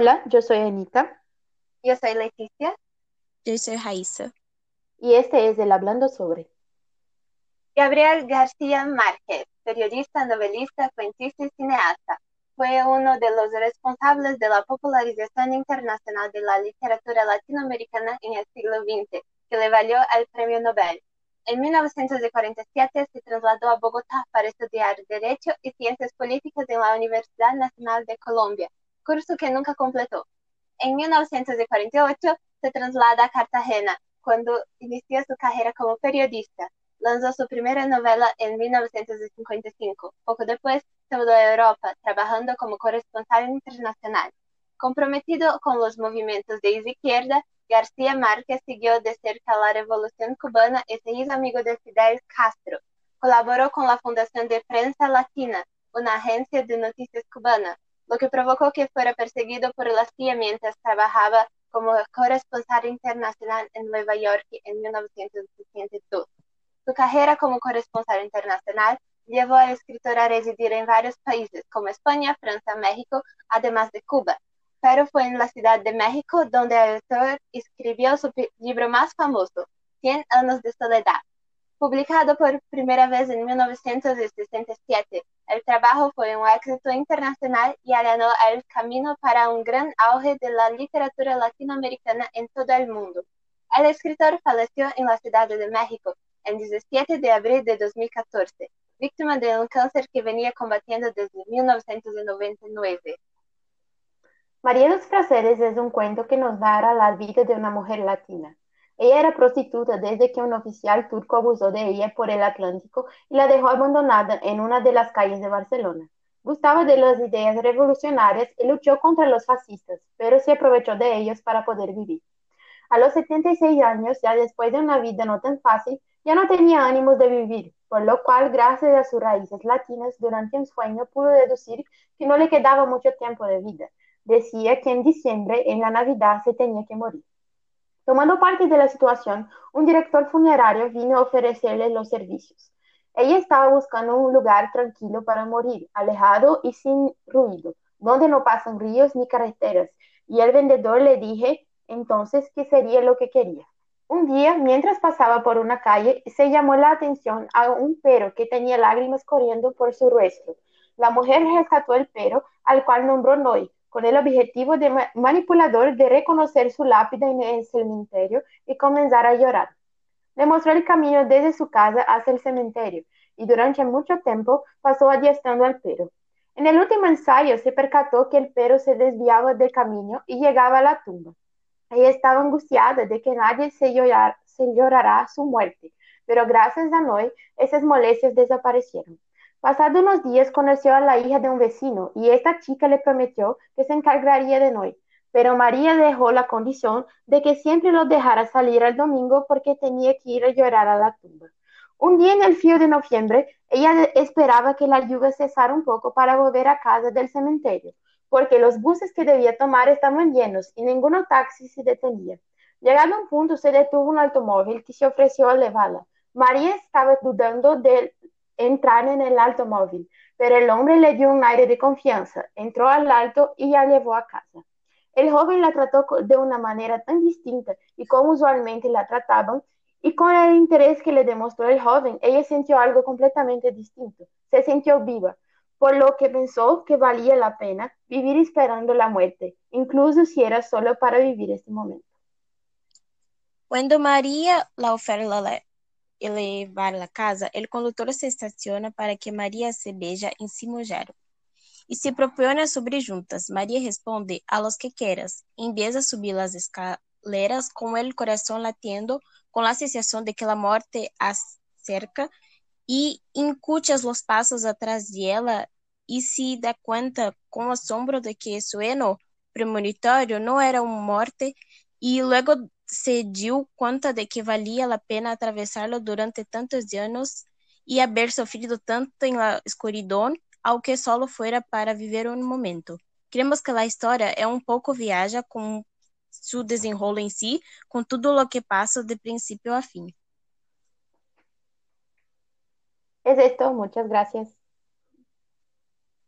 Hola, yo soy Anita. Yo soy Leticia. Yo soy Raíssa. Y este es el Hablando sobre. Gabriel García Márquez, periodista, novelista, cuentista y cineasta, fue uno de los responsables de la popularización internacional de la literatura latinoamericana en el siglo XX, que le valió el premio Nobel. En 1947 se trasladó a Bogotá para estudiar Derecho y Ciencias Políticas en la Universidad Nacional de Colombia, curso que nunca completó. En 1948 se traslada a Cartagena, cuando inició su carrera como periodista. Lanzó su primera novela en 1955. Poco después se mudó a Europa, trabajando como corresponsal internacional. Comprometido con los movimientos de izquierda, García Márquez siguió de cerca la revolución cubana y se hizo amigo de Fidel Castro. Colaboró con la Fundación de Prensa Latina, una agencia de noticias cubana, lo que provocó que fuera perseguido por la CIA mientras trabajaba como corresponsal internacional en Nueva York en 1962. Su carrera como corresponsal internacional llevó al escritor a residir en varios países como España, Francia, México, además de Cuba pero fue en la Ciudad de México donde el autor escribió su libro más famoso, Cien años de soledad. Publicado por primera vez en 1967, el trabajo fue un éxito internacional y allanó el camino para un gran auge de la literatura latinoamericana en todo el mundo. El escritor falleció en la Ciudad de México el 17 de abril de 2014, víctima de un cáncer que venía combatiendo desde 1999. María los Prazeres es un cuento que nos narra la vida de una mujer latina. Ella era prostituta desde que un oficial turco abusó de ella por el Atlántico y la dejó abandonada en una de las calles de Barcelona. Gustaba de las ideas revolucionarias y luchó contra los fascistas, pero se aprovechó de ellos para poder vivir. A los 76 años, ya después de una vida no tan fácil, ya no tenía ánimos de vivir, por lo cual, gracias a sus raíces latinas, durante un sueño pudo deducir que no le quedaba mucho tiempo de vida decía que en diciembre, en la Navidad, se tenía que morir. Tomando parte de la situación, un director funerario vino a ofrecerle los servicios. Ella estaba buscando un lugar tranquilo para morir, alejado y sin ruido, donde no pasan ríos ni carreteras, y el vendedor le dije entonces que sería lo que quería. Un día, mientras pasaba por una calle, se llamó la atención a un perro que tenía lágrimas corriendo por su rostro. La mujer rescató el perro, al cual nombró Noé, con el objetivo de manipulador de reconocer su lápida en el cementerio y comenzar a llorar. Le mostró el camino desde su casa hacia el cementerio y durante mucho tiempo pasó adiestrando al perro. En el último ensayo se percató que el perro se desviaba del camino y llegaba a la tumba. Ella estaba angustiada de que nadie se, se llorará su muerte, pero gracias a Noé esas molestias desaparecieron. Pasados unos días conoció a la hija de un vecino y esta chica le prometió que se encargaría de Noé. Pero María dejó la condición de que siempre lo dejara salir el domingo porque tenía que ir a llorar a la tumba. Un día en el frío de noviembre, ella esperaba que la lluvia cesara un poco para volver a casa del cementerio, porque los buses que debía tomar estaban llenos y ninguno taxi se detenía. Llegado a un punto, se detuvo un automóvil que se ofreció a llevarla. María estaba dudando de entrar en el automóvil, pero el hombre le dio un aire de confianza, entró al alto y la llevó a casa. El joven la trató de una manera tan distinta y como usualmente la trataban, y con el interés que le demostró el joven, ella sintió algo completamente distinto, se sintió viva, por lo que pensó que valía la pena vivir esperando la muerte, incluso si era solo para vivir este momento. Cuando María la oferta elevar a casa, el conductor se estaciona para que María se beija en sí mojaro y se propone a subir juntas. María responde a los que quieras. Empieza a subir las escaleras con el corazón latiendo, con la sensación de que la muerte acerca y escuchas los pasos atrás de ella y se da cuenta con asombro de que sueno premonitorio no era una muerte y luego se cuenta de que valía la pena atravesarlo durante tantos años y haber sufrido tanto en la escuridão, aunque solo fuera para vivir un momento. Creemos que la historia é un poco viaja con su desenrolo en sí, con todo lo que pasa de principio a fin. Es esto, muchas gracias.